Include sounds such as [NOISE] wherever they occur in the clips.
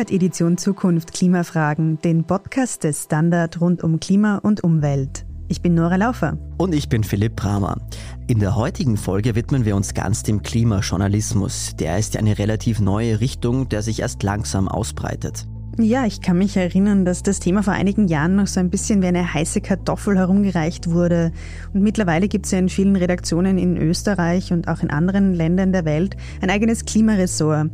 hört Edition Zukunft Klimafragen, den Podcast des Standard rund um Klima und Umwelt. Ich bin Nora Laufer. Und ich bin Philipp Bramer. In der heutigen Folge widmen wir uns ganz dem Klimajournalismus. Der ist ja eine relativ neue Richtung, der sich erst langsam ausbreitet. Ja, ich kann mich erinnern, dass das Thema vor einigen Jahren noch so ein bisschen wie eine heiße Kartoffel herumgereicht wurde. Und mittlerweile gibt es ja in vielen Redaktionen in Österreich und auch in anderen Ländern der Welt ein eigenes Klimaressort.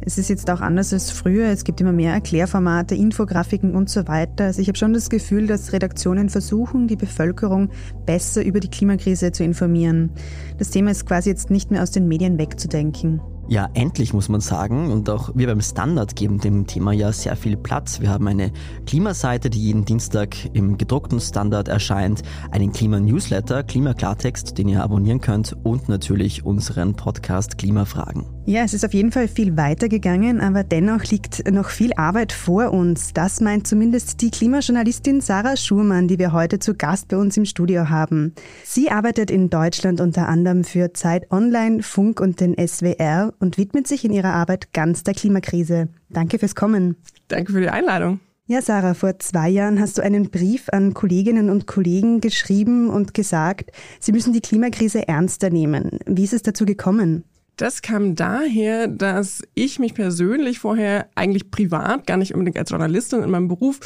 Es ist jetzt auch anders als früher. Es gibt immer mehr Erklärformate, Infografiken und so weiter. Also ich habe schon das Gefühl, dass Redaktionen versuchen, die Bevölkerung besser über die Klimakrise zu informieren. Das Thema ist quasi jetzt nicht mehr aus den Medien wegzudenken. Ja, endlich muss man sagen. Und auch wir beim Standard geben dem Thema ja sehr viel Platz. Wir haben eine Klimaseite, die jeden Dienstag im gedruckten Standard erscheint, einen Klimanewsletter, Klimaklartext, den ihr abonnieren könnt und natürlich unseren Podcast Klimafragen. Ja, es ist auf jeden Fall viel weiter gegangen, aber dennoch liegt noch viel Arbeit vor uns. Das meint zumindest die Klimajournalistin Sarah Schurmann, die wir heute zu Gast bei uns im Studio haben. Sie arbeitet in Deutschland unter anderem für Zeit Online, Funk und den SWR und widmet sich in ihrer Arbeit ganz der Klimakrise. Danke fürs Kommen. Danke für die Einladung. Ja, Sarah, vor zwei Jahren hast du einen Brief an Kolleginnen und Kollegen geschrieben und gesagt, sie müssen die Klimakrise ernster nehmen. Wie ist es dazu gekommen? Das kam daher, dass ich mich persönlich vorher eigentlich privat, gar nicht unbedingt als Journalistin in meinem Beruf,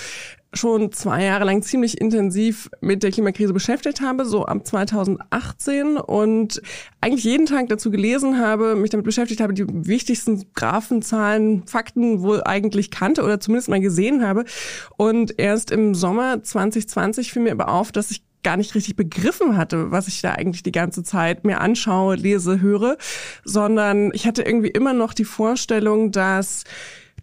schon zwei Jahre lang ziemlich intensiv mit der Klimakrise beschäftigt habe, so ab 2018 und eigentlich jeden Tag dazu gelesen habe, mich damit beschäftigt habe, die wichtigsten Graphen, Zahlen, Fakten wohl eigentlich kannte oder zumindest mal gesehen habe. Und erst im Sommer 2020 fiel mir aber auf, dass ich gar nicht richtig begriffen hatte, was ich da eigentlich die ganze Zeit mir anschaue, lese, höre, sondern ich hatte irgendwie immer noch die Vorstellung, dass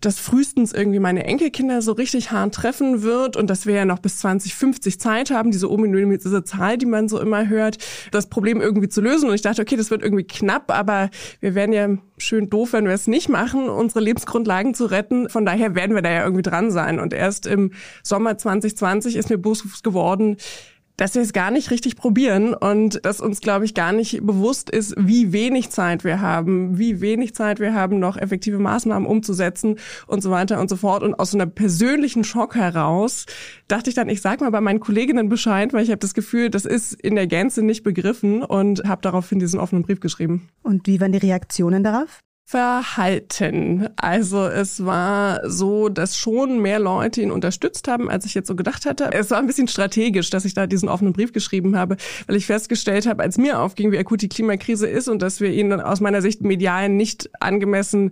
das frühestens irgendwie meine Enkelkinder so richtig hart treffen wird und dass wir ja noch bis 2050 Zeit haben, diese ominöse Zahl, die man so immer hört, das Problem irgendwie zu lösen. Und ich dachte, okay, das wird irgendwie knapp, aber wir werden ja schön doof, wenn wir es nicht machen, unsere Lebensgrundlagen zu retten. Von daher werden wir da ja irgendwie dran sein. Und erst im Sommer 2020 ist mir bewusst geworden, dass wir es gar nicht richtig probieren und dass uns, glaube ich, gar nicht bewusst ist, wie wenig Zeit wir haben, wie wenig Zeit wir haben, noch effektive Maßnahmen umzusetzen und so weiter und so fort. Und aus so einem persönlichen Schock heraus dachte ich dann, ich sag mal bei meinen Kolleginnen Bescheid, weil ich habe das Gefühl, das ist in der Gänze nicht begriffen und habe daraufhin diesen offenen Brief geschrieben. Und wie waren die Reaktionen darauf? Verhalten. Also es war so, dass schon mehr Leute ihn unterstützt haben, als ich jetzt so gedacht hatte. Es war ein bisschen strategisch, dass ich da diesen offenen Brief geschrieben habe, weil ich festgestellt habe, als mir aufging, wie akut die Klimakrise ist und dass wir ihn aus meiner Sicht medial nicht angemessen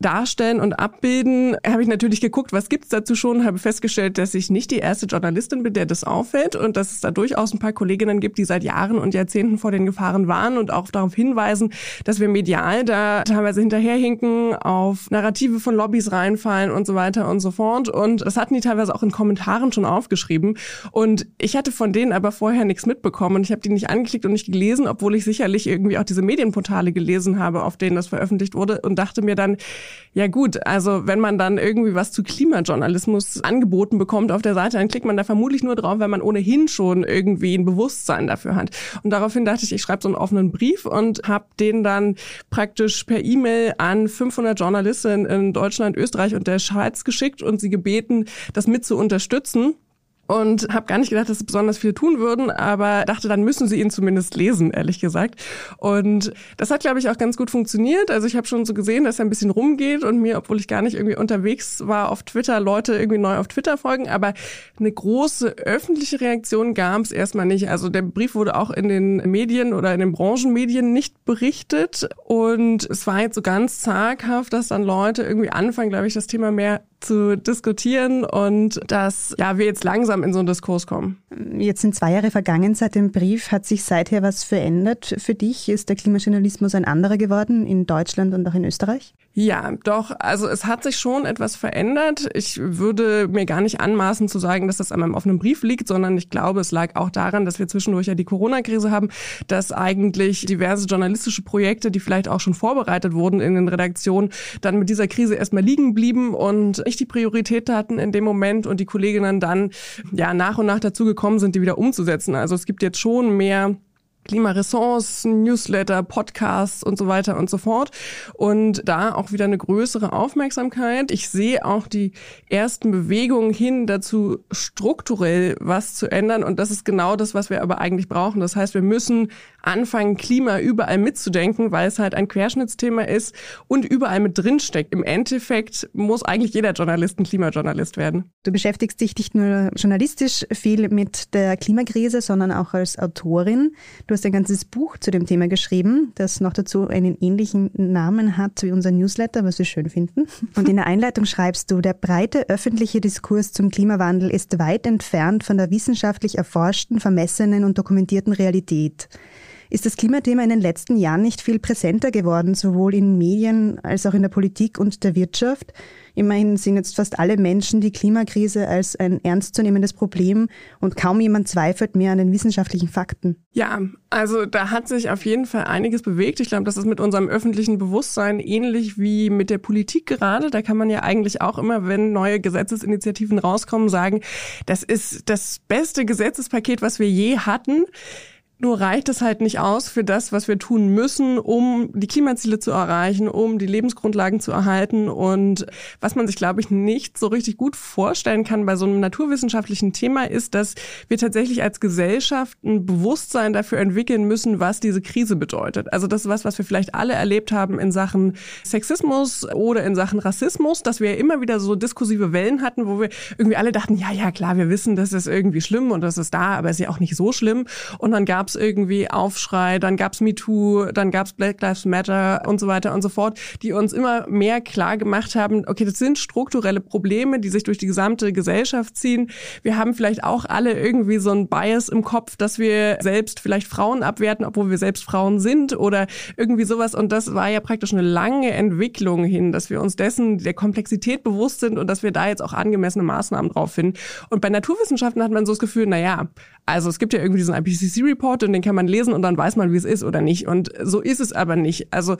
darstellen und abbilden, habe ich natürlich geguckt, was gibt's dazu schon, habe festgestellt, dass ich nicht die erste Journalistin bin, der das auffällt und dass es da durchaus ein paar Kolleginnen gibt, die seit Jahren und Jahrzehnten vor den Gefahren waren und auch darauf hinweisen, dass wir medial da teilweise hinterherhinken, auf Narrative von Lobbys reinfallen und so weiter und so fort. Und das hatten die teilweise auch in Kommentaren schon aufgeschrieben. Und ich hatte von denen aber vorher nichts mitbekommen und ich habe die nicht angeklickt und nicht gelesen, obwohl ich sicherlich irgendwie auch diese Medienportale gelesen habe, auf denen das veröffentlicht wurde und dachte mir dann, ja gut, also wenn man dann irgendwie was zu Klimajournalismus angeboten bekommt auf der Seite, dann klickt man da vermutlich nur drauf, weil man ohnehin schon irgendwie ein Bewusstsein dafür hat. Und daraufhin dachte ich, ich schreibe so einen offenen Brief und habe den dann praktisch per E-Mail an 500 Journalistinnen in Deutschland, Österreich und der Schweiz geschickt und sie gebeten, das mit zu unterstützen und habe gar nicht gedacht, dass sie besonders viel tun würden, aber dachte, dann müssen sie ihn zumindest lesen, ehrlich gesagt. Und das hat, glaube ich, auch ganz gut funktioniert. Also ich habe schon so gesehen, dass er ein bisschen rumgeht und mir, obwohl ich gar nicht irgendwie unterwegs war auf Twitter, Leute irgendwie neu auf Twitter folgen. Aber eine große öffentliche Reaktion gab es erstmal nicht. Also der Brief wurde auch in den Medien oder in den Branchenmedien nicht berichtet. Und es war jetzt so ganz zaghaft, dass dann Leute irgendwie anfangen, glaube ich, das Thema mehr zu diskutieren und dass ja wir jetzt langsam in so einen Diskurs kommen. Jetzt sind zwei Jahre vergangen seit dem Brief. Hat sich seither was verändert für dich? Ist der Klimajournalismus ein anderer geworden in Deutschland und auch in Österreich? Ja, doch. Also es hat sich schon etwas verändert. Ich würde mir gar nicht anmaßen zu sagen, dass das an meinem offenen Brief liegt, sondern ich glaube, es lag auch daran, dass wir zwischendurch ja die Corona-Krise haben, dass eigentlich diverse journalistische Projekte, die vielleicht auch schon vorbereitet wurden in den Redaktionen, dann mit dieser Krise erstmal liegen blieben und nicht die Priorität hatten in dem Moment und die Kolleginnen dann ja nach und nach dazu gekommen sind, die wieder umzusetzen. Also es gibt jetzt schon mehr Klimaressourcen, Newsletter, Podcasts und so weiter und so fort. Und da auch wieder eine größere Aufmerksamkeit. Ich sehe auch die ersten Bewegungen hin dazu, strukturell was zu ändern. Und das ist genau das, was wir aber eigentlich brauchen. Das heißt, wir müssen anfangen, Klima überall mitzudenken, weil es halt ein Querschnittsthema ist und überall mit drinsteckt. Im Endeffekt muss eigentlich jeder Journalist ein Klimajournalist werden. Du beschäftigst dich nicht nur journalistisch viel mit der Klimakrise, sondern auch als Autorin. Du hast ein ganzes Buch zu dem Thema geschrieben, das noch dazu einen ähnlichen Namen hat wie unser Newsletter, was wir schön finden. Und in der Einleitung schreibst du, der breite öffentliche Diskurs zum Klimawandel ist weit entfernt von der wissenschaftlich erforschten, vermessenen und dokumentierten Realität. Ist das Klimathema in den letzten Jahren nicht viel präsenter geworden, sowohl in Medien als auch in der Politik und der Wirtschaft? Immerhin sehen jetzt fast alle Menschen die Klimakrise als ein ernstzunehmendes Problem und kaum jemand zweifelt mehr an den wissenschaftlichen Fakten. Ja, also da hat sich auf jeden Fall einiges bewegt. Ich glaube, das ist mit unserem öffentlichen Bewusstsein ähnlich wie mit der Politik gerade. Da kann man ja eigentlich auch immer, wenn neue Gesetzesinitiativen rauskommen, sagen, das ist das beste Gesetzespaket, was wir je hatten. Nur reicht es halt nicht aus für das, was wir tun müssen, um die Klimaziele zu erreichen, um die Lebensgrundlagen zu erhalten. Und was man sich, glaube ich, nicht so richtig gut vorstellen kann bei so einem naturwissenschaftlichen Thema ist, dass wir tatsächlich als Gesellschaft ein Bewusstsein dafür entwickeln müssen, was diese Krise bedeutet. Also das ist was, was wir vielleicht alle erlebt haben in Sachen Sexismus oder in Sachen Rassismus, dass wir immer wieder so diskursive Wellen hatten, wo wir irgendwie alle dachten, ja, ja, klar, wir wissen, das ist irgendwie schlimm und das ist da, aber es ist ja auch nicht so schlimm. Und dann gab es irgendwie Aufschrei, dann gab es MeToo, dann gab es Black Lives Matter und so weiter und so fort, die uns immer mehr klar gemacht haben, okay, das sind strukturelle Probleme, die sich durch die gesamte Gesellschaft ziehen. Wir haben vielleicht auch alle irgendwie so ein Bias im Kopf, dass wir selbst vielleicht Frauen abwerten, obwohl wir selbst Frauen sind oder irgendwie sowas. Und das war ja praktisch eine lange Entwicklung hin, dass wir uns dessen der Komplexität bewusst sind und dass wir da jetzt auch angemessene Maßnahmen drauf finden. Und bei Naturwissenschaften hat man so das Gefühl, na ja, also es gibt ja irgendwie diesen IPCC-Report und den kann man lesen und dann weiß man, wie es ist oder nicht. Und so ist es aber nicht. Also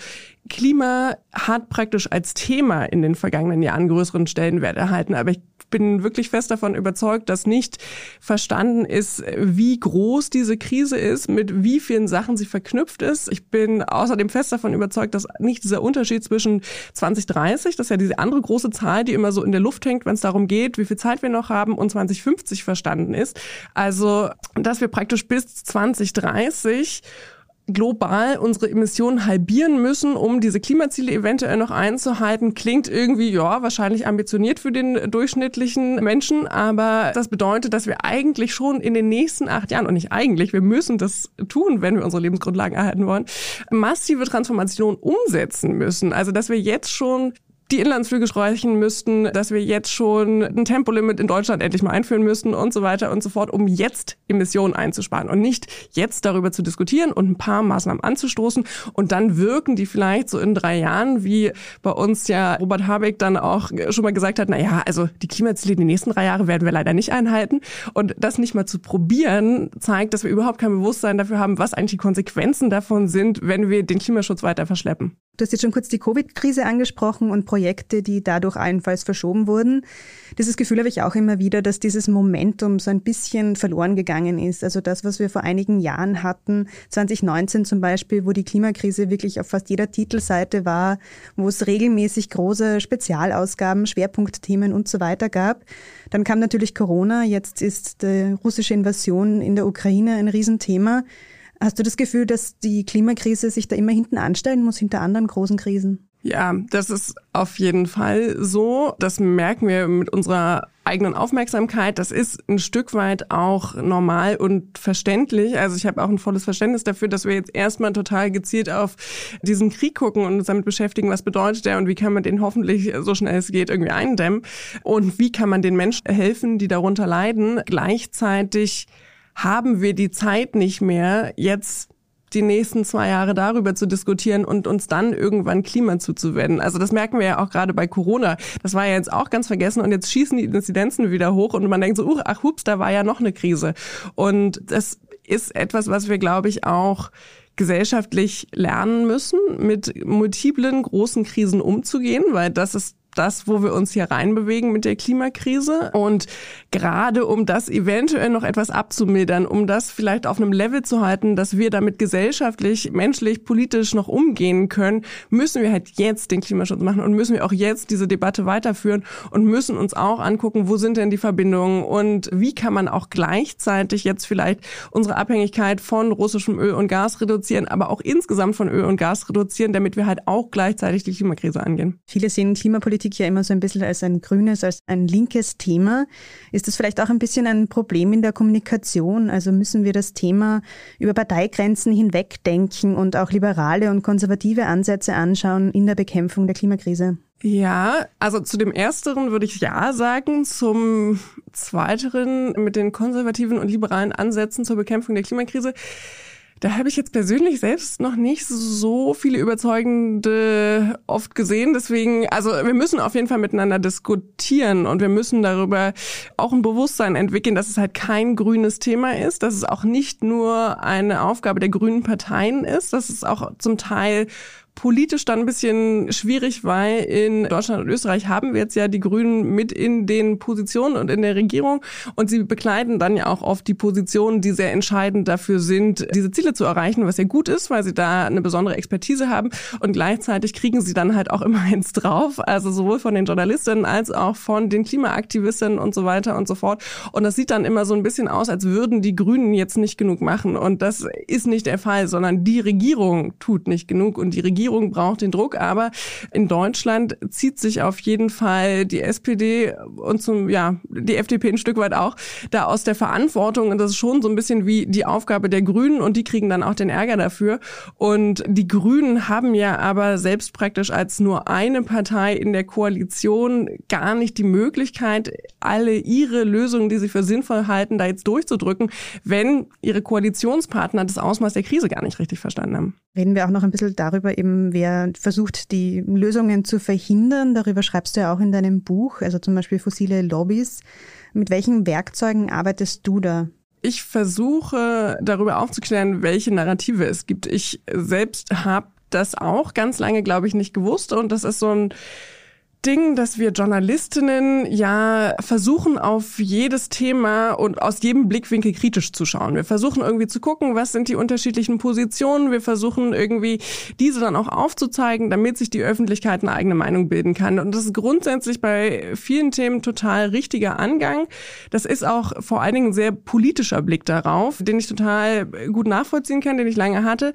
Klima hat praktisch als Thema in den vergangenen Jahren größeren Stellenwert erhalten. Aber ich bin wirklich fest davon überzeugt, dass nicht verstanden ist, wie groß diese Krise ist, mit wie vielen Sachen sie verknüpft ist. Ich bin außerdem fest davon überzeugt, dass nicht dieser Unterschied zwischen 2030, das ist ja diese andere große Zahl, die immer so in der Luft hängt, wenn es darum geht, wie viel Zeit wir noch haben, und 2050 verstanden ist. Also, dass wir praktisch bis 2030 global unsere Emissionen halbieren müssen, um diese Klimaziele eventuell noch einzuhalten, klingt irgendwie, ja, wahrscheinlich ambitioniert für den durchschnittlichen Menschen, aber das bedeutet, dass wir eigentlich schon in den nächsten acht Jahren, und nicht eigentlich, wir müssen das tun, wenn wir unsere Lebensgrundlagen erhalten wollen, massive Transformation umsetzen müssen. Also, dass wir jetzt schon die Inlandsflüge streichen müssten, dass wir jetzt schon ein Tempolimit in Deutschland endlich mal einführen müssten und so weiter und so fort, um jetzt Emissionen einzusparen und nicht jetzt darüber zu diskutieren und ein paar Maßnahmen anzustoßen und dann wirken die vielleicht so in drei Jahren, wie bei uns ja Robert Habeck dann auch schon mal gesagt hat, na ja, also die Klimaziele die nächsten drei Jahre werden wir leider nicht einhalten und das nicht mal zu probieren zeigt, dass wir überhaupt kein Bewusstsein dafür haben, was eigentlich die Konsequenzen davon sind, wenn wir den Klimaschutz weiter verschleppen. Du hast jetzt schon kurz die Covid-Krise angesprochen und Projekte, die dadurch allenfalls verschoben wurden. Dieses Gefühl habe ich auch immer wieder, dass dieses Momentum so ein bisschen verloren gegangen ist. Also das, was wir vor einigen Jahren hatten, 2019 zum Beispiel, wo die Klimakrise wirklich auf fast jeder Titelseite war, wo es regelmäßig große Spezialausgaben, Schwerpunktthemen und so weiter gab. Dann kam natürlich Corona, jetzt ist die russische Invasion in der Ukraine ein Riesenthema. Hast du das Gefühl, dass die Klimakrise sich da immer hinten anstellen muss, hinter anderen großen Krisen? Ja, das ist auf jeden Fall so. Das merken wir mit unserer eigenen Aufmerksamkeit. Das ist ein Stück weit auch normal und verständlich. Also ich habe auch ein volles Verständnis dafür, dass wir jetzt erstmal total gezielt auf diesen Krieg gucken und uns damit beschäftigen, was bedeutet der und wie kann man den hoffentlich so schnell es geht irgendwie eindämmen und wie kann man den Menschen helfen, die darunter leiden. Gleichzeitig haben wir die Zeit nicht mehr, jetzt die nächsten zwei Jahre darüber zu diskutieren und uns dann irgendwann Klima zuzuwenden. Also das merken wir ja auch gerade bei Corona. Das war ja jetzt auch ganz vergessen und jetzt schießen die Inzidenzen wieder hoch und man denkt so, uh, ach hups, da war ja noch eine Krise. Und das ist etwas, was wir, glaube ich, auch gesellschaftlich lernen müssen, mit multiplen großen Krisen umzugehen, weil das ist das, wo wir uns hier reinbewegen mit der Klimakrise. Und gerade um das eventuell noch etwas abzumildern, um das vielleicht auf einem Level zu halten, dass wir damit gesellschaftlich, menschlich, politisch noch umgehen können, müssen wir halt jetzt den Klimaschutz machen und müssen wir auch jetzt diese Debatte weiterführen und müssen uns auch angucken, wo sind denn die Verbindungen und wie kann man auch gleichzeitig jetzt vielleicht unsere Abhängigkeit von russischem Öl und Gas reduzieren, aber auch insgesamt von Öl und Gas reduzieren, damit wir halt auch gleichzeitig die Klimakrise angehen. Viele sehen Klimapolitik ja immer so ein bisschen als ein grünes, als ein linkes Thema. Ist das vielleicht auch ein bisschen ein Problem in der Kommunikation? Also müssen wir das Thema über Parteigrenzen hinweg denken und auch liberale und konservative Ansätze anschauen in der Bekämpfung der Klimakrise? Ja, also zu dem ersteren würde ich ja sagen. Zum zweiteren mit den konservativen und liberalen Ansätzen zur Bekämpfung der Klimakrise da habe ich jetzt persönlich selbst noch nicht so viele überzeugende oft gesehen. Deswegen, also wir müssen auf jeden Fall miteinander diskutieren und wir müssen darüber auch ein Bewusstsein entwickeln, dass es halt kein grünes Thema ist, dass es auch nicht nur eine Aufgabe der grünen Parteien ist, dass es auch zum Teil politisch dann ein bisschen schwierig, weil in Deutschland und Österreich haben wir jetzt ja die Grünen mit in den Positionen und in der Regierung. Und sie begleiten dann ja auch oft die Positionen, die sehr entscheidend dafür sind, diese Ziele zu erreichen, was ja gut ist, weil sie da eine besondere Expertise haben. Und gleichzeitig kriegen sie dann halt auch immer [LAUGHS] eins drauf, also sowohl von den Journalistinnen als auch von den Klimaaktivistinnen und so weiter und so fort. Und das sieht dann immer so ein bisschen aus, als würden die Grünen jetzt nicht genug machen. Und das ist nicht der Fall, sondern die Regierung tut nicht genug. Und die Regierung Regierung braucht den Druck, aber in Deutschland zieht sich auf jeden Fall die SPD und zum, ja, die FDP ein Stück weit auch da aus der Verantwortung und das ist schon so ein bisschen wie die Aufgabe der Grünen und die kriegen dann auch den Ärger dafür und die Grünen haben ja aber selbst praktisch als nur eine Partei in der Koalition gar nicht die Möglichkeit, alle ihre Lösungen, die sie für sinnvoll halten, da jetzt durchzudrücken, wenn ihre Koalitionspartner das Ausmaß der Krise gar nicht richtig verstanden haben. Reden wir auch noch ein bisschen darüber, eben wer versucht, die Lösungen zu verhindern. Darüber schreibst du ja auch in deinem Buch, also zum Beispiel fossile Lobbys. Mit welchen Werkzeugen arbeitest du da? Ich versuche darüber aufzuklären, welche Narrative es gibt. Ich selbst habe das auch ganz lange, glaube ich, nicht gewusst und das ist so ein Ding, dass wir Journalistinnen ja versuchen, auf jedes Thema und aus jedem Blickwinkel kritisch zu schauen. Wir versuchen irgendwie zu gucken, was sind die unterschiedlichen Positionen. Wir versuchen irgendwie diese dann auch aufzuzeigen, damit sich die Öffentlichkeit eine eigene Meinung bilden kann. Und das ist grundsätzlich bei vielen Themen total richtiger Angang. Das ist auch vor allen Dingen ein sehr politischer Blick darauf, den ich total gut nachvollziehen kann, den ich lange hatte.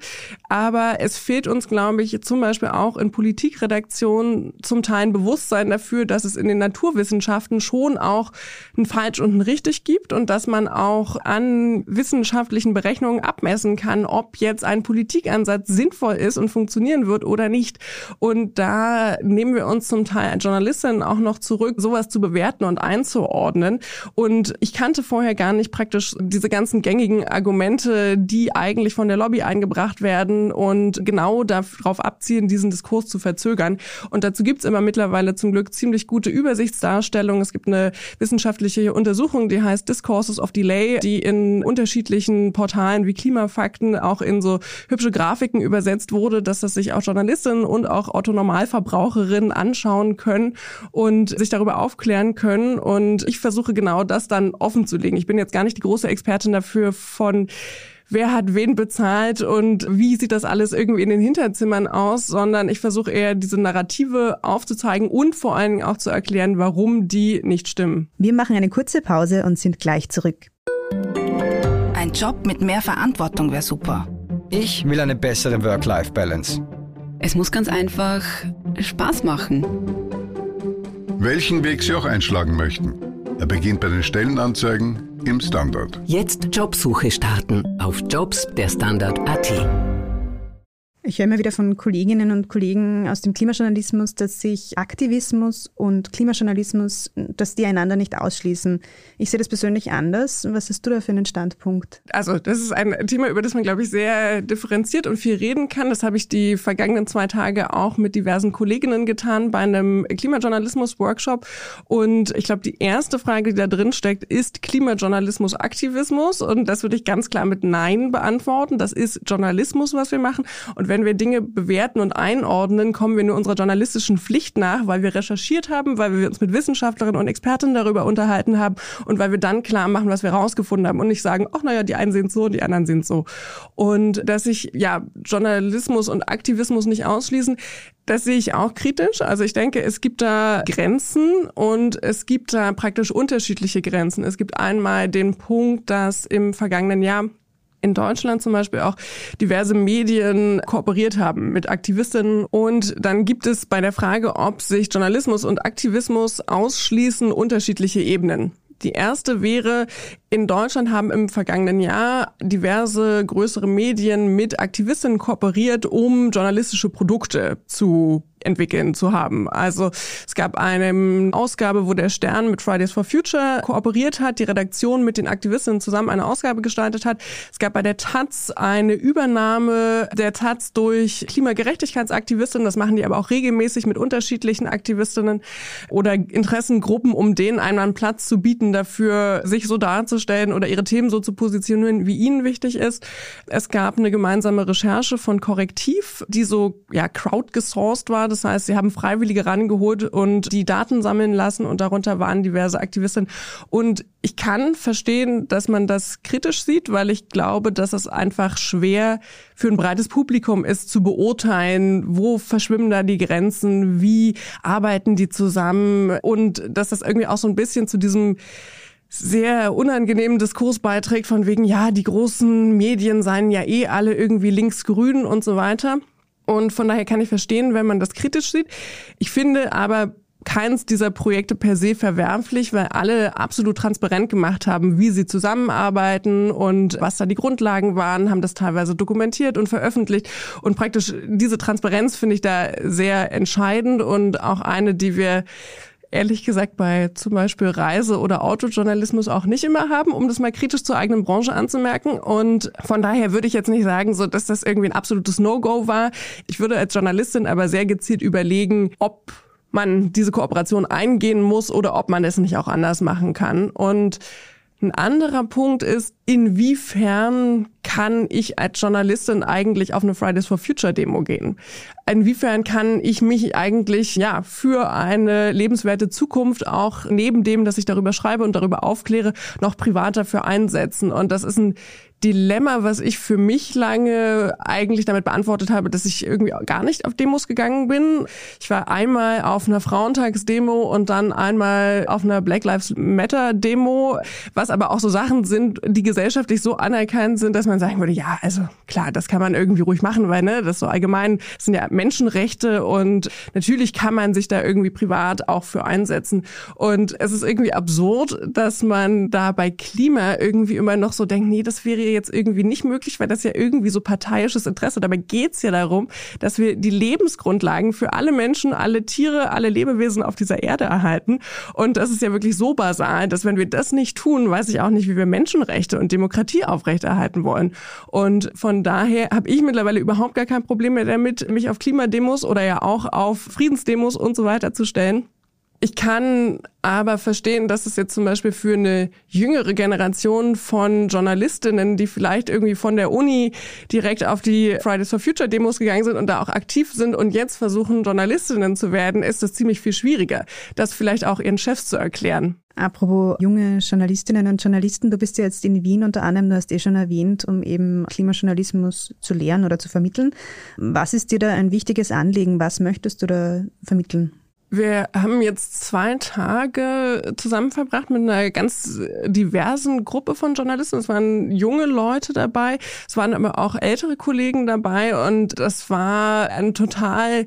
Aber es fehlt uns, glaube ich, zum Beispiel auch in Politikredaktionen zum Teil ein Bewusstsein, Bewusstsein dafür, dass es in den Naturwissenschaften schon auch ein Falsch und ein Richtig gibt und dass man auch an wissenschaftlichen Berechnungen abmessen kann, ob jetzt ein Politikansatz sinnvoll ist und funktionieren wird oder nicht. Und da nehmen wir uns zum Teil als Journalistin auch noch zurück, sowas zu bewerten und einzuordnen. Und ich kannte vorher gar nicht praktisch diese ganzen gängigen Argumente, die eigentlich von der Lobby eingebracht werden und genau darauf abzielen, diesen Diskurs zu verzögern. Und dazu gibt's immer mittlerweile mittlerweile zum Glück ziemlich gute Übersichtsdarstellung. Es gibt eine wissenschaftliche Untersuchung, die heißt Discourses of Delay, die in unterschiedlichen Portalen wie Klimafakten auch in so hübsche Grafiken übersetzt wurde, dass das sich auch Journalistinnen und auch Autonormalverbraucherinnen anschauen können und sich darüber aufklären können. Und ich versuche genau das dann offen zu legen. Ich bin jetzt gar nicht die große Expertin dafür von wer hat wen bezahlt und wie sieht das alles irgendwie in den Hinterzimmern aus, sondern ich versuche eher diese Narrative aufzuzeigen und vor allen Dingen auch zu erklären, warum die nicht stimmen. Wir machen eine kurze Pause und sind gleich zurück. Ein Job mit mehr Verantwortung wäre super. Ich will eine bessere Work-Life-Balance. Es muss ganz einfach Spaß machen. Welchen Weg Sie auch einschlagen möchten. Er beginnt bei den Stellenanzeigen im Standard. Jetzt Jobsuche starten auf Jobs der Standard.at. Ich höre immer wieder von Kolleginnen und Kollegen aus dem Klimajournalismus, dass sich Aktivismus und Klimajournalismus, dass die einander nicht ausschließen. Ich sehe das persönlich anders. Was hast du da für einen Standpunkt? Also das ist ein Thema, über das man, glaube ich, sehr differenziert und viel reden kann. Das habe ich die vergangenen zwei Tage auch mit diversen Kolleginnen getan bei einem Klimajournalismus-Workshop. Und ich glaube, die erste Frage, die da drin steckt, ist Klimajournalismus Aktivismus? Und das würde ich ganz klar mit Nein beantworten. Das ist Journalismus, was wir machen. Und wenn wir Dinge bewerten und einordnen, kommen wir nur unserer journalistischen Pflicht nach, weil wir recherchiert haben, weil wir uns mit Wissenschaftlerinnen und Expertinnen darüber unterhalten haben und weil wir dann klar machen, was wir rausgefunden haben und nicht sagen, ach naja, die einen sind so, die anderen sind so. Und dass sich ja Journalismus und Aktivismus nicht ausschließen, das sehe ich auch kritisch. Also ich denke, es gibt da Grenzen und es gibt da praktisch unterschiedliche Grenzen. Es gibt einmal den Punkt, dass im vergangenen Jahr in Deutschland zum Beispiel auch diverse Medien kooperiert haben mit Aktivistinnen. Und dann gibt es bei der Frage, ob sich Journalismus und Aktivismus ausschließen, unterschiedliche Ebenen. Die erste wäre, in Deutschland haben im vergangenen Jahr diverse größere Medien mit Aktivistinnen kooperiert, um journalistische Produkte zu entwickeln zu haben. Also es gab eine Ausgabe, wo der Stern mit Fridays for Future kooperiert hat, die Redaktion mit den Aktivistinnen zusammen eine Ausgabe gestaltet hat. Es gab bei der Taz eine Übernahme der Taz durch Klimagerechtigkeitsaktivistinnen. Das machen die aber auch regelmäßig mit unterschiedlichen Aktivistinnen oder Interessengruppen, um denen einmal einen Platz zu bieten, dafür sich so darzustellen oder ihre Themen so zu positionieren, wie ihnen wichtig ist. Es gab eine gemeinsame Recherche von Korrektiv, die so ja crowdgesourced war das heißt, sie haben Freiwillige rangeholt und die Daten sammeln lassen und darunter waren diverse Aktivistinnen. Und ich kann verstehen, dass man das kritisch sieht, weil ich glaube, dass es einfach schwer für ein breites Publikum ist zu beurteilen, wo verschwimmen da die Grenzen, wie arbeiten die zusammen und dass das irgendwie auch so ein bisschen zu diesem sehr unangenehmen Diskurs beiträgt von wegen, ja, die großen Medien seien ja eh alle irgendwie linksgrün und so weiter. Und von daher kann ich verstehen, wenn man das kritisch sieht. Ich finde aber keins dieser Projekte per se verwerflich, weil alle absolut transparent gemacht haben, wie sie zusammenarbeiten und was da die Grundlagen waren, haben das teilweise dokumentiert und veröffentlicht. Und praktisch diese Transparenz finde ich da sehr entscheidend und auch eine, die wir ehrlich gesagt bei zum Beispiel Reise- oder Autojournalismus auch nicht immer haben, um das mal kritisch zur eigenen Branche anzumerken. Und von daher würde ich jetzt nicht sagen, so dass das irgendwie ein absolutes No-Go war. Ich würde als Journalistin aber sehr gezielt überlegen, ob man diese Kooperation eingehen muss oder ob man es nicht auch anders machen kann. Und ein anderer Punkt ist, inwiefern kann ich als Journalistin eigentlich auf eine Fridays for Future Demo gehen? Inwiefern kann ich mich eigentlich ja für eine lebenswerte Zukunft auch neben dem, dass ich darüber schreibe und darüber aufkläre, noch privat dafür einsetzen? Und das ist ein Dilemma, was ich für mich lange eigentlich damit beantwortet habe, dass ich irgendwie gar nicht auf Demos gegangen bin. Ich war einmal auf einer Frauentagsdemo und dann einmal auf einer Black Lives Matter Demo, was aber auch so Sachen sind, die gesellschaftlich so anerkannt sind, dass man sagen würde, ja, also klar, das kann man irgendwie ruhig machen, weil ne, das so allgemein das sind ja Menschenrechte und natürlich kann man sich da irgendwie privat auch für einsetzen. Und es ist irgendwie absurd, dass man da bei Klima irgendwie immer noch so denkt, nee, das wäre jetzt irgendwie nicht möglich, weil das ja irgendwie so parteiisches Interesse. Dabei geht's ja darum, dass wir die Lebensgrundlagen für alle Menschen, alle Tiere, alle Lebewesen auf dieser Erde erhalten. Und das ist ja wirklich so basal, dass wenn wir das nicht tun, weiß ich auch nicht, wie wir Menschenrechte und Demokratie aufrechterhalten wollen. Und von daher habe ich mittlerweile überhaupt gar kein Problem mehr damit, mich auf Klimademos oder ja auch auf Friedensdemos und so weiter zu stellen. Ich kann aber verstehen, dass es jetzt zum Beispiel für eine jüngere Generation von Journalistinnen, die vielleicht irgendwie von der Uni direkt auf die Fridays for Future Demos gegangen sind und da auch aktiv sind und jetzt versuchen, Journalistinnen zu werden, ist es ziemlich viel schwieriger, das vielleicht auch ihren Chefs zu erklären. Apropos junge Journalistinnen und Journalisten, du bist ja jetzt in Wien unter anderem, du hast eh schon erwähnt, um eben Klimajournalismus zu lehren oder zu vermitteln. Was ist dir da ein wichtiges Anliegen? Was möchtest du da vermitteln? Wir haben jetzt zwei Tage zusammen verbracht mit einer ganz diversen Gruppe von Journalisten. Es waren junge Leute dabei, es waren aber auch ältere Kollegen dabei und das war ein total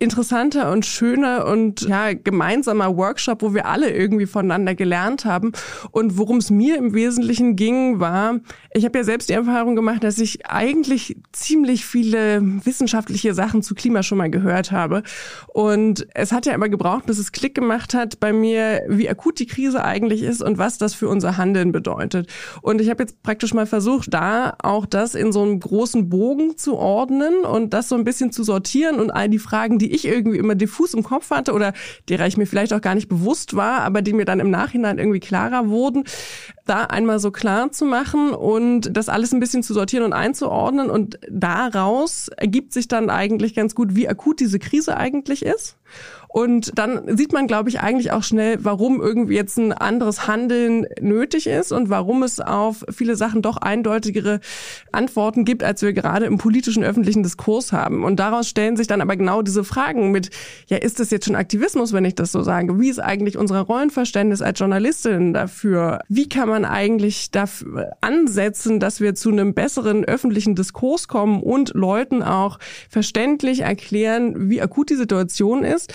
interessanter und schöner und ja, gemeinsamer Workshop, wo wir alle irgendwie voneinander gelernt haben. Und worum es mir im Wesentlichen ging, war, ich habe ja selbst die Erfahrung gemacht, dass ich eigentlich ziemlich viele wissenschaftliche Sachen zu Klima schon mal gehört habe. Und es hat ja immer gebraucht, bis es Klick gemacht hat bei mir, wie akut die Krise eigentlich ist und was das für unser Handeln bedeutet. Und ich habe jetzt praktisch mal versucht, da auch das in so einem großen Bogen zu ordnen und das so ein bisschen zu sortieren und all die Fragen, die ich irgendwie immer diffus im Kopf hatte oder derer ich mir vielleicht auch gar nicht bewusst war, aber die mir dann im Nachhinein irgendwie klarer wurden, da einmal so klar zu machen und das alles ein bisschen zu sortieren und einzuordnen. Und daraus ergibt sich dann eigentlich ganz gut, wie akut diese Krise eigentlich ist und dann sieht man, glaube ich, eigentlich auch schnell, warum irgendwie jetzt ein anderes Handeln nötig ist und warum es auf viele Sachen doch eindeutigere Antworten gibt, als wir gerade im politischen öffentlichen Diskurs haben. Und daraus stellen sich dann aber genau diese Fragen mit, ja, ist das jetzt schon Aktivismus, wenn ich das so sage? Wie ist eigentlich unser Rollenverständnis als Journalistin dafür? Wie kann man eigentlich dafür ansetzen, dass wir zu einem besseren öffentlichen Diskurs kommen und Leuten auch verständlich erklären, wie akut die Situation ist?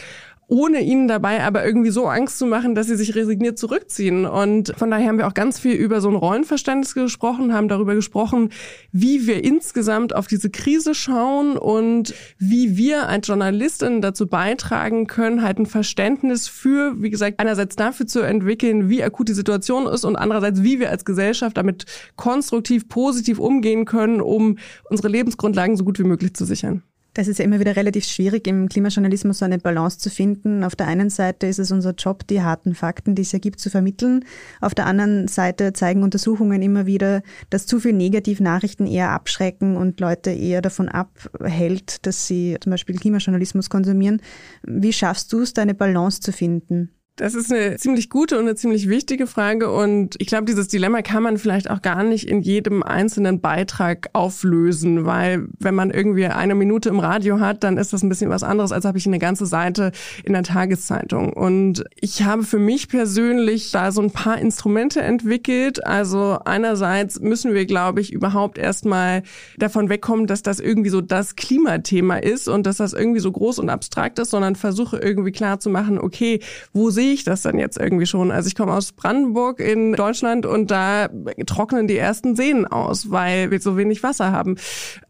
Ohne ihnen dabei aber irgendwie so Angst zu machen, dass sie sich resigniert zurückziehen. Und von daher haben wir auch ganz viel über so ein Rollenverständnis gesprochen, haben darüber gesprochen, wie wir insgesamt auf diese Krise schauen und wie wir als Journalistin dazu beitragen können, halt ein Verständnis für, wie gesagt, einerseits dafür zu entwickeln, wie akut die Situation ist und andererseits, wie wir als Gesellschaft damit konstruktiv, positiv umgehen können, um unsere Lebensgrundlagen so gut wie möglich zu sichern. Das ist ja immer wieder relativ schwierig, im Klimajournalismus so eine Balance zu finden. Auf der einen Seite ist es unser Job, die harten Fakten, die es ja gibt, zu vermitteln. Auf der anderen Seite zeigen Untersuchungen immer wieder, dass zu viel Negativnachrichten eher abschrecken und Leute eher davon abhält, dass sie zum Beispiel Klimajournalismus konsumieren. Wie schaffst du es, deine Balance zu finden? Das ist eine ziemlich gute und eine ziemlich wichtige Frage und ich glaube, dieses Dilemma kann man vielleicht auch gar nicht in jedem einzelnen Beitrag auflösen, weil wenn man irgendwie eine Minute im Radio hat, dann ist das ein bisschen was anderes, als habe ich eine ganze Seite in der Tageszeitung. Und ich habe für mich persönlich da so ein paar Instrumente entwickelt. Also einerseits müssen wir, glaube ich, überhaupt erstmal davon wegkommen, dass das irgendwie so das Klimathema ist und dass das irgendwie so groß und abstrakt ist, sondern versuche irgendwie klar zu machen, okay, wo sehe sehe ich das dann jetzt irgendwie schon? Also ich komme aus Brandenburg in Deutschland und da trocknen die ersten Seen aus, weil wir so wenig Wasser haben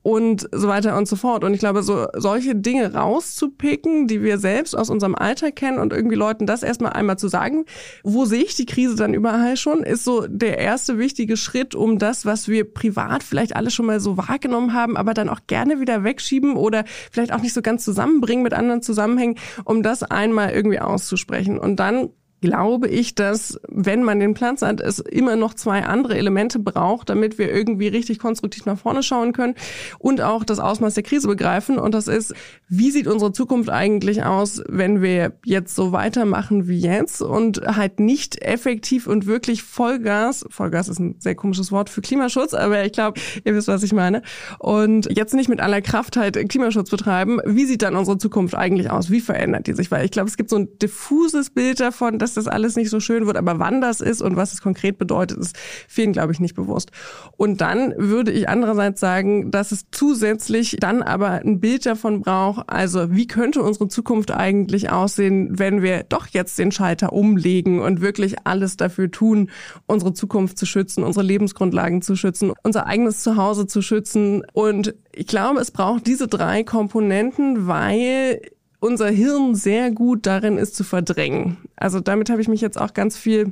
und so weiter und so fort. Und ich glaube, so solche Dinge rauszupicken, die wir selbst aus unserem Alltag kennen und irgendwie Leuten das erstmal einmal zu sagen, wo sehe ich die Krise dann überall schon, ist so der erste wichtige Schritt, um das, was wir privat vielleicht alle schon mal so wahrgenommen haben, aber dann auch gerne wieder wegschieben oder vielleicht auch nicht so ganz zusammenbringen mit anderen Zusammenhängen, um das einmal irgendwie auszusprechen. Und dann dann glaube ich, dass wenn man den Platz hat, es immer noch zwei andere Elemente braucht, damit wir irgendwie richtig konstruktiv nach vorne schauen können und auch das Ausmaß der Krise begreifen. Und das ist, wie sieht unsere Zukunft eigentlich aus, wenn wir jetzt so weitermachen wie jetzt und halt nicht effektiv und wirklich Vollgas, Vollgas ist ein sehr komisches Wort für Klimaschutz, aber ich glaube, ihr wisst, was ich meine. Und jetzt nicht mit aller Kraft halt Klimaschutz betreiben. Wie sieht dann unsere Zukunft eigentlich aus? Wie verändert die sich? Weil ich glaube, es gibt so ein diffuses Bild davon, dass dass das alles nicht so schön wird, aber wann das ist und was es konkret bedeutet, ist vielen, glaube ich, nicht bewusst. Und dann würde ich andererseits sagen, dass es zusätzlich dann aber ein Bild davon braucht, also wie könnte unsere Zukunft eigentlich aussehen, wenn wir doch jetzt den Schalter umlegen und wirklich alles dafür tun, unsere Zukunft zu schützen, unsere Lebensgrundlagen zu schützen, unser eigenes Zuhause zu schützen. Und ich glaube, es braucht diese drei Komponenten, weil unser Hirn sehr gut darin ist zu verdrängen. Also damit habe ich mich jetzt auch ganz viel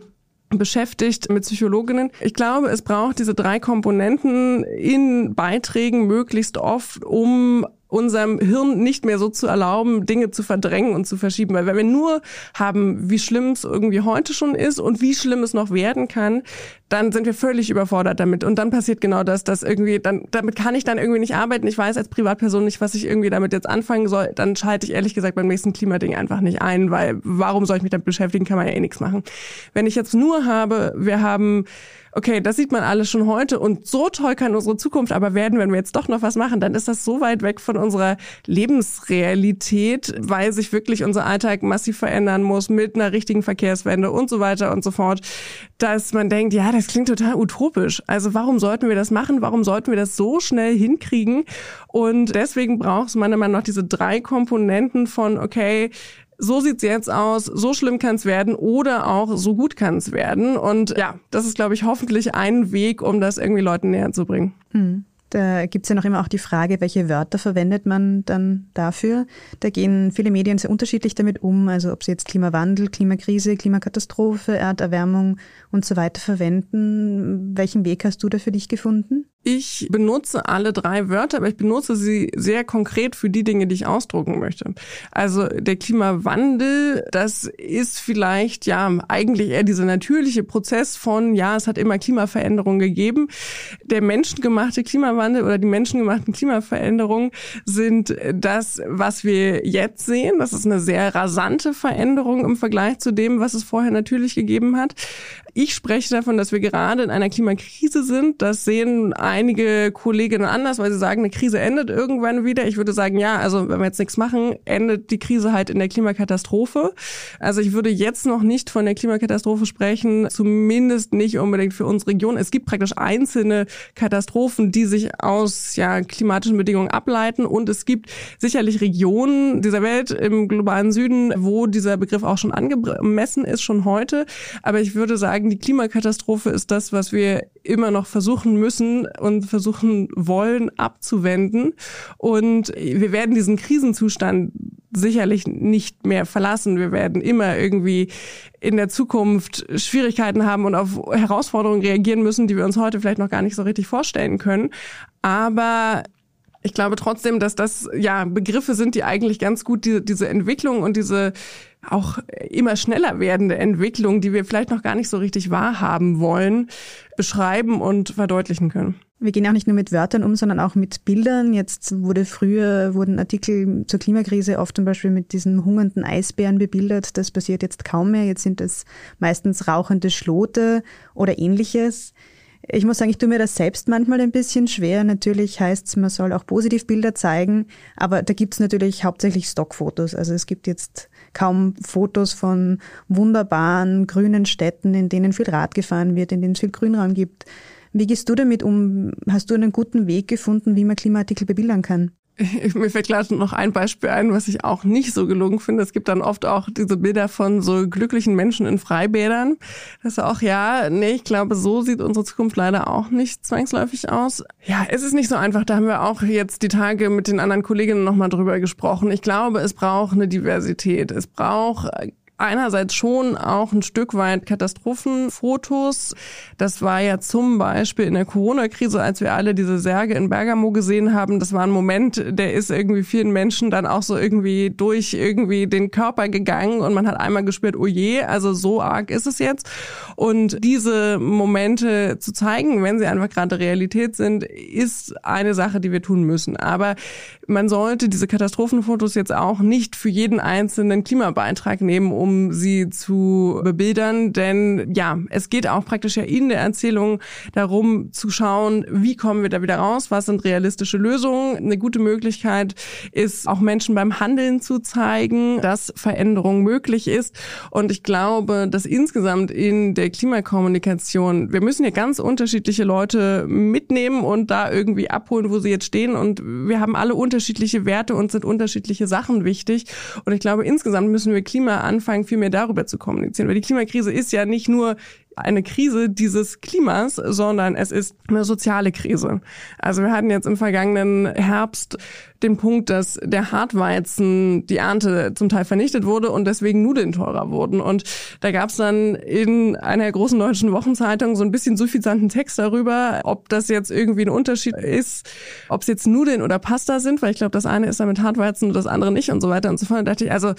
beschäftigt mit Psychologinnen. Ich glaube, es braucht diese drei Komponenten in Beiträgen möglichst oft, um unserem Hirn nicht mehr so zu erlauben, Dinge zu verdrängen und zu verschieben. Weil wenn wir nur haben, wie schlimm es irgendwie heute schon ist und wie schlimm es noch werden kann, dann sind wir völlig überfordert damit. Und dann passiert genau das, dass irgendwie, dann, damit kann ich dann irgendwie nicht arbeiten. Ich weiß als Privatperson nicht, was ich irgendwie damit jetzt anfangen soll. Dann schalte ich ehrlich gesagt beim nächsten Klimading einfach nicht ein, weil warum soll ich mich damit beschäftigen? Kann man ja eh nichts machen. Wenn ich jetzt nur habe, wir haben okay, das sieht man alles schon heute und so toll kann unsere Zukunft aber werden, wenn wir jetzt doch noch was machen, dann ist das so weit weg von unserer Lebensrealität, weil sich wirklich unser Alltag massiv verändern muss mit einer richtigen Verkehrswende und so weiter und so fort, dass man denkt, ja, das klingt total utopisch. Also warum sollten wir das machen? Warum sollten wir das so schnell hinkriegen? Und deswegen braucht es meiner Meinung nach diese drei Komponenten von, okay, so sieht's jetzt aus, so schlimm kann's werden oder auch so gut kann's werden. Und ja, das ist, glaube ich, hoffentlich ein Weg, um das irgendwie Leuten näher zu bringen. Mhm. Da gibt's ja noch immer auch die Frage, welche Wörter verwendet man dann dafür. Da gehen viele Medien sehr unterschiedlich damit um, also ob sie jetzt Klimawandel, Klimakrise, Klimakatastrophe, Erderwärmung und so weiter verwenden. Welchen Weg hast du da für dich gefunden? Ich benutze alle drei Wörter, aber ich benutze sie sehr konkret für die Dinge, die ich ausdrucken möchte. Also der Klimawandel, das ist vielleicht ja eigentlich eher dieser natürliche Prozess von, ja, es hat immer Klimaveränderungen gegeben. Der menschengemachte Klimawandel oder die menschengemachten Klimaveränderungen sind das, was wir jetzt sehen. Das ist eine sehr rasante Veränderung im Vergleich zu dem, was es vorher natürlich gegeben hat. Ich spreche davon, dass wir gerade in einer Klimakrise sind. Das sehen einige Kolleginnen anders, weil sie sagen, eine Krise endet irgendwann wieder. Ich würde sagen, ja, also wenn wir jetzt nichts machen, endet die Krise halt in der Klimakatastrophe. Also ich würde jetzt noch nicht von der Klimakatastrophe sprechen, zumindest nicht unbedingt für unsere Region. Es gibt praktisch einzelne Katastrophen, die sich aus ja, klimatischen Bedingungen ableiten und es gibt sicherlich Regionen dieser Welt im globalen Süden, wo dieser Begriff auch schon angemessen ist, schon heute. Aber ich würde sagen, sagen, die Klimakatastrophe ist das, was wir immer noch versuchen müssen und versuchen wollen abzuwenden. Und wir werden diesen Krisenzustand sicherlich nicht mehr verlassen. Wir werden immer irgendwie in der Zukunft Schwierigkeiten haben und auf Herausforderungen reagieren müssen, die wir uns heute vielleicht noch gar nicht so richtig vorstellen können. Aber ich glaube trotzdem, dass das ja Begriffe sind, die eigentlich ganz gut die, diese Entwicklung und diese auch immer schneller werdende Entwicklung, die wir vielleicht noch gar nicht so richtig wahrhaben wollen, beschreiben und verdeutlichen können. Wir gehen auch nicht nur mit Wörtern um, sondern auch mit Bildern. Jetzt wurde früher, wurden Artikel zur Klimakrise oft zum Beispiel mit diesen hungernden Eisbären bebildert. Das passiert jetzt kaum mehr. Jetzt sind es meistens rauchende Schlote oder ähnliches. Ich muss sagen, ich tue mir das selbst manchmal ein bisschen schwer. Natürlich heißt es, man soll auch Positivbilder zeigen, aber da gibt es natürlich hauptsächlich Stockfotos. Also es gibt jetzt kaum Fotos von wunderbaren grünen Städten, in denen viel Rad gefahren wird, in denen es viel Grünraum gibt. Wie gehst du damit um? Hast du einen guten Weg gefunden, wie man Klimaartikel bebildern kann? [LAUGHS] Mir fällt gerade noch ein Beispiel ein, was ich auch nicht so gelungen finde. Es gibt dann oft auch diese Bilder von so glücklichen Menschen in Freibädern. Das ist auch, ja, nee, ich glaube, so sieht unsere Zukunft leider auch nicht zwangsläufig aus. Ja, es ist nicht so einfach. Da haben wir auch jetzt die Tage mit den anderen Kolleginnen nochmal drüber gesprochen. Ich glaube, es braucht eine Diversität. Es braucht einerseits schon auch ein Stück weit Katastrophenfotos. Das war ja zum Beispiel in der Corona-Krise, als wir alle diese Särge in Bergamo gesehen haben. Das war ein Moment, der ist irgendwie vielen Menschen dann auch so irgendwie durch irgendwie den Körper gegangen und man hat einmal gespürt, oh je, also so arg ist es jetzt. Und diese Momente zu zeigen, wenn sie einfach gerade Realität sind, ist eine Sache, die wir tun müssen. Aber man sollte diese Katastrophenfotos jetzt auch nicht für jeden einzelnen Klimabeitrag nehmen, um sie zu bebildern. Denn ja, es geht auch praktisch ja in der Erzählung darum zu schauen, wie kommen wir da wieder raus, was sind realistische Lösungen. Eine gute Möglichkeit ist auch Menschen beim Handeln zu zeigen, dass Veränderung möglich ist. Und ich glaube, dass insgesamt in der Klimakommunikation, wir müssen ja ganz unterschiedliche Leute mitnehmen und da irgendwie abholen, wo sie jetzt stehen. Und wir haben alle unterschiedliche Werte und sind unterschiedliche Sachen wichtig. Und ich glaube, insgesamt müssen wir Klima anfangen, anfangen, viel mehr darüber zu kommunizieren. Weil die Klimakrise ist ja nicht nur eine Krise dieses Klimas, sondern es ist eine soziale Krise. Also wir hatten jetzt im vergangenen Herbst den Punkt, dass der Hartweizen, die Ernte zum Teil vernichtet wurde und deswegen Nudeln teurer wurden. Und da gab es dann in einer großen deutschen Wochenzeitung so ein bisschen suffisanten Text darüber, ob das jetzt irgendwie ein Unterschied ist, ob es jetzt Nudeln oder Pasta sind, weil ich glaube, das eine ist dann mit Hartweizen und das andere nicht und so weiter und so fort. Da dachte ich, also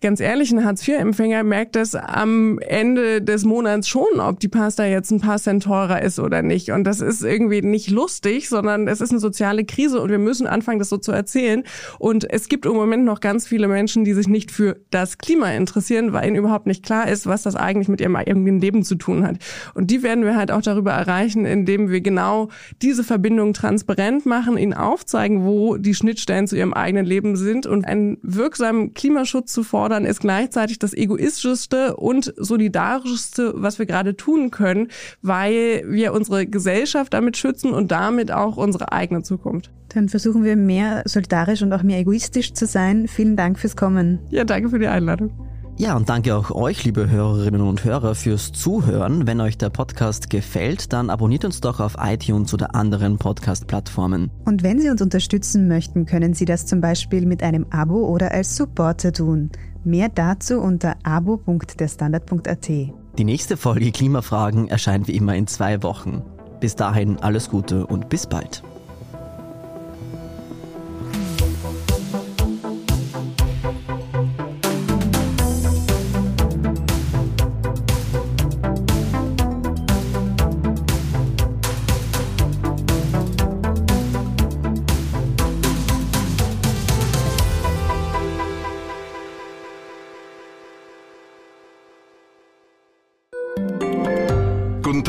ganz ehrlich, ein Hartz-IV-Empfänger merkt das am Ende des Monats schon, ob die Pasta jetzt ein paar Cent teurer ist oder nicht. Und das ist irgendwie nicht lustig, sondern es ist eine soziale Krise und wir müssen anfangen, das so zu erzählen. Und es gibt im Moment noch ganz viele Menschen, die sich nicht für das Klima interessieren, weil ihnen überhaupt nicht klar ist, was das eigentlich mit ihrem eigenen Leben zu tun hat. Und die werden wir halt auch darüber erreichen, indem wir genau diese Verbindung transparent machen, ihnen aufzeigen, wo die Schnittstellen zu ihrem eigenen Leben sind und einen wirksamen Klimaschutz zu fordern, ist gleichzeitig das egoistischste und solidarischste, was wir gerade tun können, weil wir unsere Gesellschaft damit schützen und damit auch unsere eigene Zukunft. Dann versuchen wir mehr solidarisch und auch mehr egoistisch zu sein. Vielen Dank fürs Kommen. Ja, danke für die Einladung. Ja, und danke auch euch, liebe Hörerinnen und Hörer, fürs Zuhören. Wenn euch der Podcast gefällt, dann abonniert uns doch auf iTunes oder anderen Podcast-Plattformen. Und wenn Sie uns unterstützen möchten, können Sie das zum Beispiel mit einem Abo oder als Supporter tun. Mehr dazu unter abo.derstandard.at. Die nächste Folge Klimafragen erscheint wie immer in zwei Wochen. Bis dahin alles Gute und bis bald.